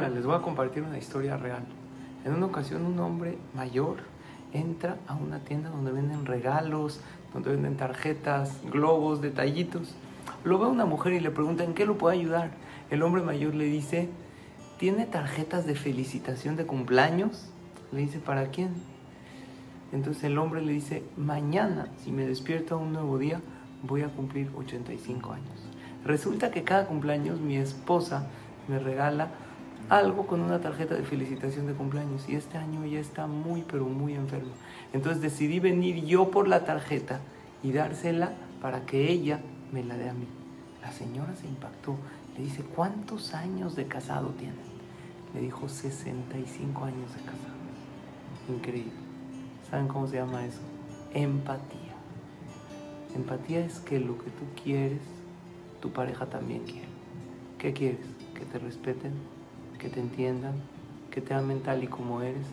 Les voy a compartir una historia real. En una ocasión un hombre mayor entra a una tienda donde venden regalos, donde venden tarjetas, globos, detallitos. Lo ve una mujer y le pregunta en qué lo puede ayudar. El hombre mayor le dice, ¿tiene tarjetas de felicitación de cumpleaños? Le dice, ¿para quién? Entonces el hombre le dice, mañana, si me despierto a un nuevo día, voy a cumplir 85 años. Resulta que cada cumpleaños mi esposa me regala algo con una tarjeta de felicitación de cumpleaños y este año ella está muy pero muy enferma. Entonces decidí venir yo por la tarjeta y dársela para que ella me la dé a mí. La señora se impactó. Le dice, ¿cuántos años de casado tienen? Le dijo, 65 años de casado. Increíble. ¿Saben cómo se llama eso? Empatía. Empatía es que lo que tú quieres, tu pareja también quiere. ¿Qué quieres? Que te respeten, que te entiendan, que te amen tal y como eres.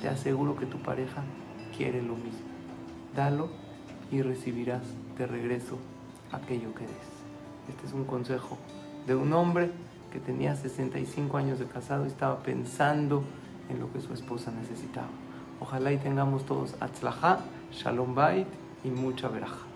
Te aseguro que tu pareja quiere lo mismo. Dalo y recibirás de regreso aquello que des. Este es un consejo de un hombre que tenía 65 años de casado y estaba pensando en lo que su esposa necesitaba. Ojalá y tengamos todos atzlajá, shalom bait y mucha veraja.